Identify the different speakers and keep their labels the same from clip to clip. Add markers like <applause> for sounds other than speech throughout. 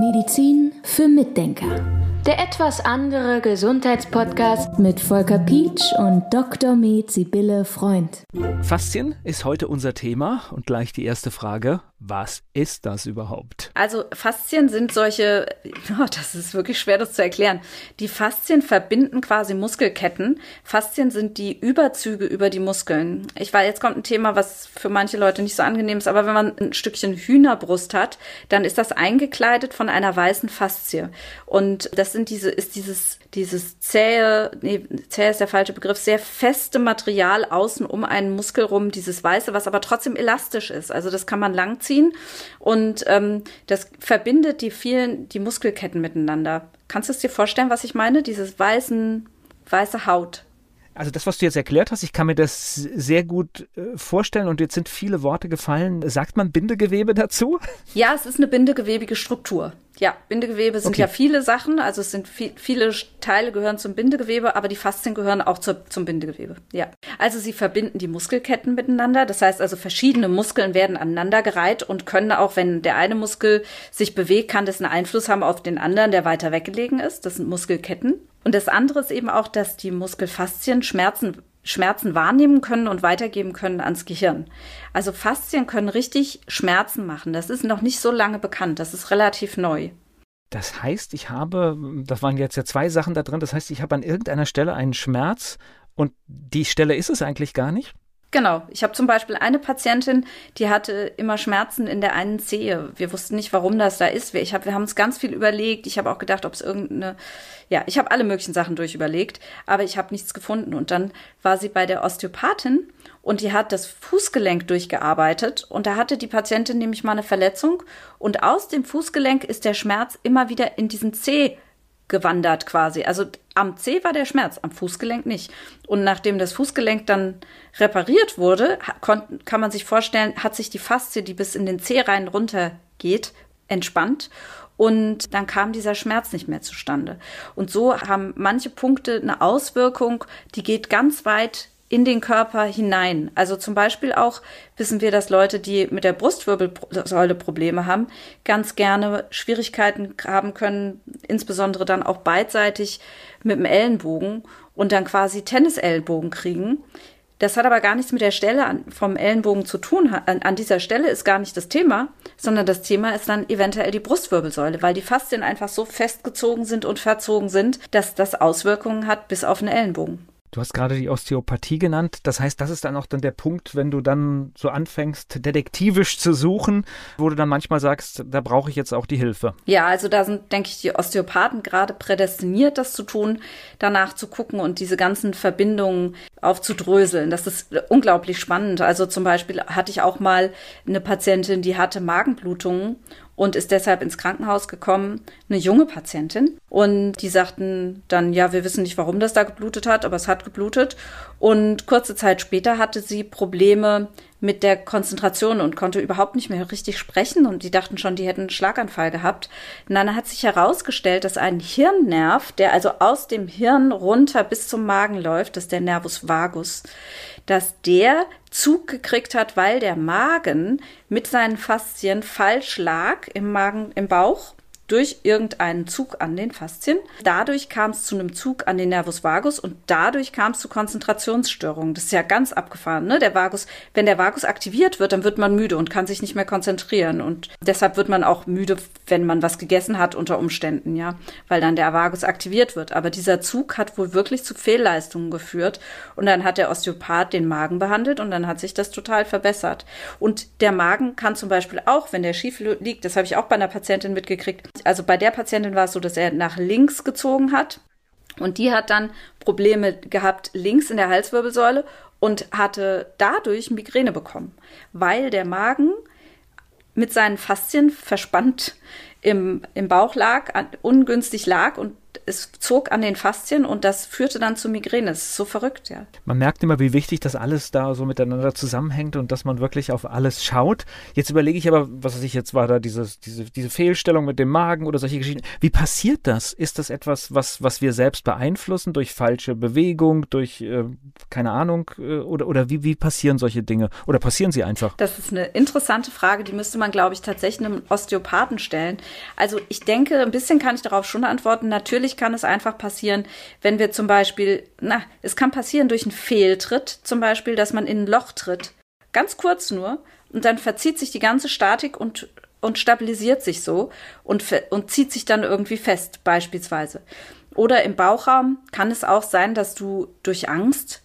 Speaker 1: Medizin für Mitdenker. Der etwas andere Gesundheitspodcast mit Volker Pietsch und Dr. Med Sibylle Freund.
Speaker 2: Faszien ist heute unser Thema und gleich die erste Frage. Was ist das überhaupt?
Speaker 3: Also Faszien sind solche, <laughs> oh, das ist wirklich schwer, das zu erklären. Die Faszien verbinden quasi Muskelketten. Faszien sind die Überzüge über die Muskeln. Ich weiß, jetzt kommt ein Thema, was für manche Leute nicht so angenehm ist, aber wenn man ein Stückchen Hühnerbrust hat, dann ist das eingekleidet von einer weißen Faszie. Und das sind diese, ist dieses, dieses zähe, nee, zähe ist der falsche Begriff, sehr feste Material außen um einen Muskel rum, dieses weiße, was aber trotzdem elastisch ist. Also das kann man langziehen ziehen und ähm, das verbindet die vielen, die Muskelketten miteinander. Kannst du es dir vorstellen, was ich meine? Dieses weißen, weiße Haut.
Speaker 2: Also das, was du jetzt erklärt hast, ich kann mir das sehr gut äh, vorstellen und jetzt sind viele Worte gefallen. Sagt man Bindegewebe dazu? <laughs>
Speaker 3: Ja, es ist eine bindegewebige Struktur. Ja, Bindegewebe sind okay. ja viele Sachen, also es sind viel, viele Teile gehören zum Bindegewebe, aber die Faszien gehören auch zur, zum Bindegewebe. Ja. Also sie verbinden die Muskelketten miteinander. Das heißt also, verschiedene Muskeln werden aneinandergereiht und können auch, wenn der eine Muskel sich bewegt, kann das einen Einfluss haben auf den anderen, der weiter weggelegen ist. Das sind Muskelketten. Und das andere ist eben auch, dass die Muskelfaszien Schmerzen Schmerzen wahrnehmen können und weitergeben können ans Gehirn. Also Faszien können richtig Schmerzen machen. Das ist noch nicht so lange bekannt. Das ist relativ neu.
Speaker 2: Das heißt, ich habe, das waren jetzt ja zwei Sachen da drin, das heißt, ich habe an irgendeiner Stelle einen Schmerz und die Stelle ist es eigentlich gar nicht?
Speaker 3: Genau. Ich habe zum Beispiel eine Patientin, die hatte immer Schmerzen in der einen Zehe. Wir wussten nicht, warum das da ist. Ich hab, wir haben uns ganz viel überlegt. Ich habe auch gedacht, ob es irgendeine, ja, ich habe alle möglichen Sachen durchüberlegt, aber ich habe nichts gefunden. Und dann war sie bei der Osteopathin und die hat das Fußgelenk durchgearbeitet. Und da hatte die Patientin nämlich mal eine Verletzung. Und aus dem Fußgelenk ist der Schmerz immer wieder in diesen Zeh gewandert quasi. Also am C war der Schmerz, am Fußgelenk nicht. Und nachdem das Fußgelenk dann repariert wurde, kann man sich vorstellen, hat sich die Faszie, die bis in den C rein runter geht, entspannt. Und dann kam dieser Schmerz nicht mehr zustande. Und so haben manche Punkte eine Auswirkung, die geht ganz weit in den Körper hinein. Also zum Beispiel auch wissen wir, dass Leute, die mit der Brustwirbelsäule Probleme haben, ganz gerne Schwierigkeiten haben können, insbesondere dann auch beidseitig mit dem Ellenbogen und dann quasi Tennisellbogen kriegen. Das hat aber gar nichts mit der Stelle vom Ellenbogen zu tun. An, an, dieser Stelle ist gar nicht das Thema, sondern das Thema ist dann eventuell die Brustwirbelsäule, weil die Faszien einfach so festgezogen sind und verzogen sind, dass das Auswirkungen hat bis auf den Ellenbogen.
Speaker 2: Du hast gerade die Osteopathie genannt. Das heißt, das ist dann auch dann der Punkt, wenn du dann so anfängst, detektivisch zu suchen, wo du dann manchmal sagst, da brauche ich jetzt auch die Hilfe.
Speaker 3: Ja, also da sind, denke ich, die Osteopathen gerade prädestiniert, das zu tun, danach zu gucken und diese ganzen Verbindungen aufzudröseln. Das ist unglaublich spannend. Also zum Beispiel hatte ich auch mal eine Patientin, die hatte Magenblutungen und ist deshalb ins Krankenhaus gekommen, eine junge Patientin. Und die sagten dann, ja, wir wissen nicht, warum das da geblutet hat, aber es hat geblutet. Und kurze Zeit später hatte sie Probleme mit der Konzentration und konnte überhaupt nicht mehr richtig sprechen. Und die dachten schon, die hätten einen Schlaganfall gehabt. Und dann hat sich herausgestellt, dass ein Hirnnerv, der also aus dem Hirn runter bis zum Magen läuft, das ist der Nervus vagus, dass der Zug gekriegt hat, weil der Magen mit seinen Faszien falsch lag im Magen, im Bauch durch irgendeinen Zug an den Faszien. Dadurch kam es zu einem Zug an den Nervus vagus und dadurch kam es zu Konzentrationsstörungen. Das ist ja ganz abgefahren, ne? Der Vagus, wenn der Vagus aktiviert wird, dann wird man müde und kann sich nicht mehr konzentrieren und deshalb wird man auch müde, wenn man was gegessen hat unter Umständen, ja, weil dann der Vagus aktiviert wird. Aber dieser Zug hat wohl wirklich zu Fehlleistungen geführt und dann hat der Osteopath den Magen behandelt und dann hat sich das total verbessert. Und der Magen kann zum Beispiel auch, wenn der schief liegt, das habe ich auch bei einer Patientin mitgekriegt, also bei der Patientin war es so, dass er nach links gezogen hat und die hat dann Probleme gehabt links in der Halswirbelsäule und hatte dadurch Migräne bekommen, weil der Magen mit seinen Faszien verspannt im, im Bauch lag, ungünstig lag und es zog an den Faszien und das führte dann zu Migräne. Das ist so verrückt, ja.
Speaker 2: Man merkt immer, wie wichtig das alles da so miteinander zusammenhängt und dass man wirklich auf alles schaut. Jetzt überlege ich aber, was weiß ich, jetzt war da dieses, diese, diese Fehlstellung mit dem Magen oder solche Geschichten. Wie passiert das? Ist das etwas, was, was wir selbst beeinflussen durch falsche Bewegung, durch, äh, keine Ahnung, äh, oder, oder wie, wie passieren solche Dinge? Oder passieren sie einfach?
Speaker 3: Das ist eine interessante Frage, die müsste man, glaube ich, tatsächlich einem Osteopathen stellen. Also ich denke, ein bisschen kann ich darauf schon antworten. Natürlich kann es einfach passieren, wenn wir zum Beispiel, na, es kann passieren durch einen Fehltritt, zum Beispiel, dass man in ein Loch tritt. Ganz kurz nur. Und dann verzieht sich die ganze Statik und, und stabilisiert sich so und, und zieht sich dann irgendwie fest, beispielsweise. Oder im Bauchraum kann es auch sein, dass du durch Angst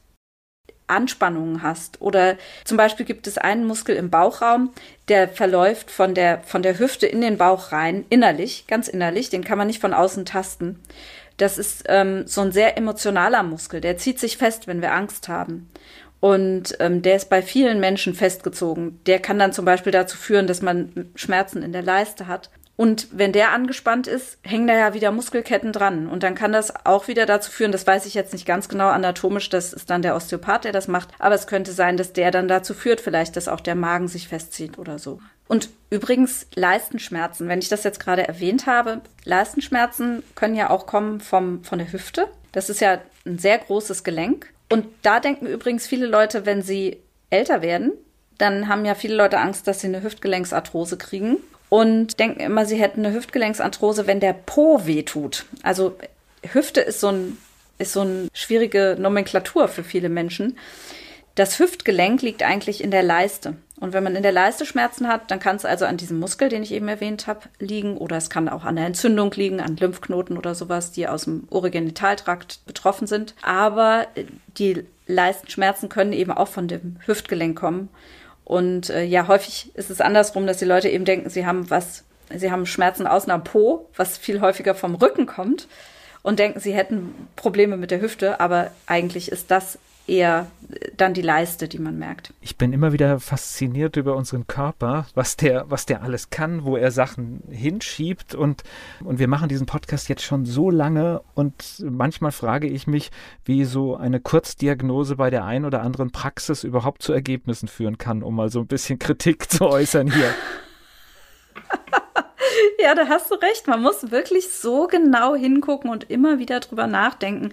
Speaker 3: Anspannungen hast. Oder zum Beispiel gibt es einen Muskel im Bauchraum, der verläuft von der, von der Hüfte in den Bauch rein, innerlich, ganz innerlich, den kann man nicht von außen tasten. Das ist ähm, so ein sehr emotionaler Muskel, der zieht sich fest, wenn wir Angst haben. Und ähm, der ist bei vielen Menschen festgezogen. Der kann dann zum Beispiel dazu führen, dass man Schmerzen in der Leiste hat. Und wenn der angespannt ist, hängen da ja wieder Muskelketten dran. Und dann kann das auch wieder dazu führen, das weiß ich jetzt nicht ganz genau anatomisch, das ist dann der Osteopath, der das macht. Aber es könnte sein, dass der dann dazu führt, vielleicht, dass auch der Magen sich festzieht oder so. Und übrigens Leistenschmerzen, wenn ich das jetzt gerade erwähnt habe, Leistenschmerzen können ja auch kommen vom, von der Hüfte. Das ist ja ein sehr großes Gelenk. Und da denken übrigens viele Leute, wenn sie älter werden, dann haben ja viele Leute Angst, dass sie eine Hüftgelenksarthrose kriegen und denken immer, sie hätten eine Hüftgelenksarthrose, wenn der Po wehtut. Also Hüfte ist so ein ist so eine schwierige Nomenklatur für viele Menschen. Das Hüftgelenk liegt eigentlich in der Leiste. Und wenn man in der Leiste Schmerzen hat, dann kann es also an diesem Muskel, den ich eben erwähnt habe, liegen. Oder es kann auch an der Entzündung liegen, an Lymphknoten oder sowas, die aus dem Urogenitaltrakt betroffen sind. Aber die Leistenschmerzen können eben auch von dem Hüftgelenk kommen. Und äh, ja, häufig ist es andersrum, dass die Leute eben denken, sie haben was, sie haben Schmerzen außen am Po, was viel häufiger vom Rücken kommt und denken, sie hätten Probleme mit der Hüfte, aber eigentlich ist das eher dann die Leiste, die man merkt.
Speaker 2: Ich bin immer wieder fasziniert über unseren Körper, was der, was der alles kann, wo er Sachen hinschiebt und, und wir machen diesen Podcast jetzt schon so lange und manchmal frage ich mich, wie so eine Kurzdiagnose bei der einen oder anderen Praxis überhaupt zu Ergebnissen führen kann, um mal so ein bisschen Kritik zu äußern hier. <laughs>
Speaker 3: Ja, da hast du recht. Man muss wirklich so genau hingucken und immer wieder drüber nachdenken,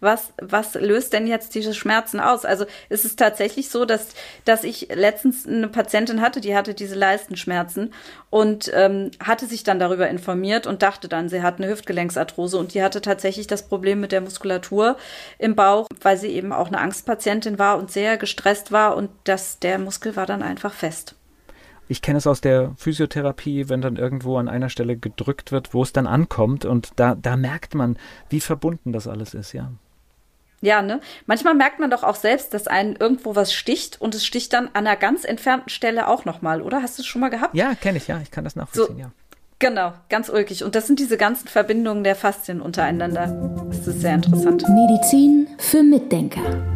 Speaker 3: was, was löst denn jetzt diese Schmerzen aus? Also es ist tatsächlich so, dass, dass ich letztens eine Patientin hatte, die hatte diese Leistenschmerzen und ähm, hatte sich dann darüber informiert und dachte dann, sie hat eine Hüftgelenksarthrose und die hatte tatsächlich das Problem mit der Muskulatur im Bauch, weil sie eben auch eine Angstpatientin war und sehr gestresst war und das, der Muskel war dann einfach fest.
Speaker 2: Ich kenne es aus der Physiotherapie, wenn dann irgendwo an einer Stelle gedrückt wird, wo es dann ankommt und da, da merkt man, wie verbunden das alles ist, ja.
Speaker 3: Ja, ne? Manchmal merkt man doch auch selbst, dass einen irgendwo was sticht und es sticht dann an einer ganz entfernten Stelle auch nochmal, oder? Hast du es schon mal gehabt?
Speaker 2: Ja, kenne ich, ja. Ich kann das nachvollziehen, so, ja.
Speaker 3: Genau, ganz ulkig. Und das sind diese ganzen Verbindungen der Faszien untereinander. Das ist sehr interessant.
Speaker 1: Medizin für Mitdenker.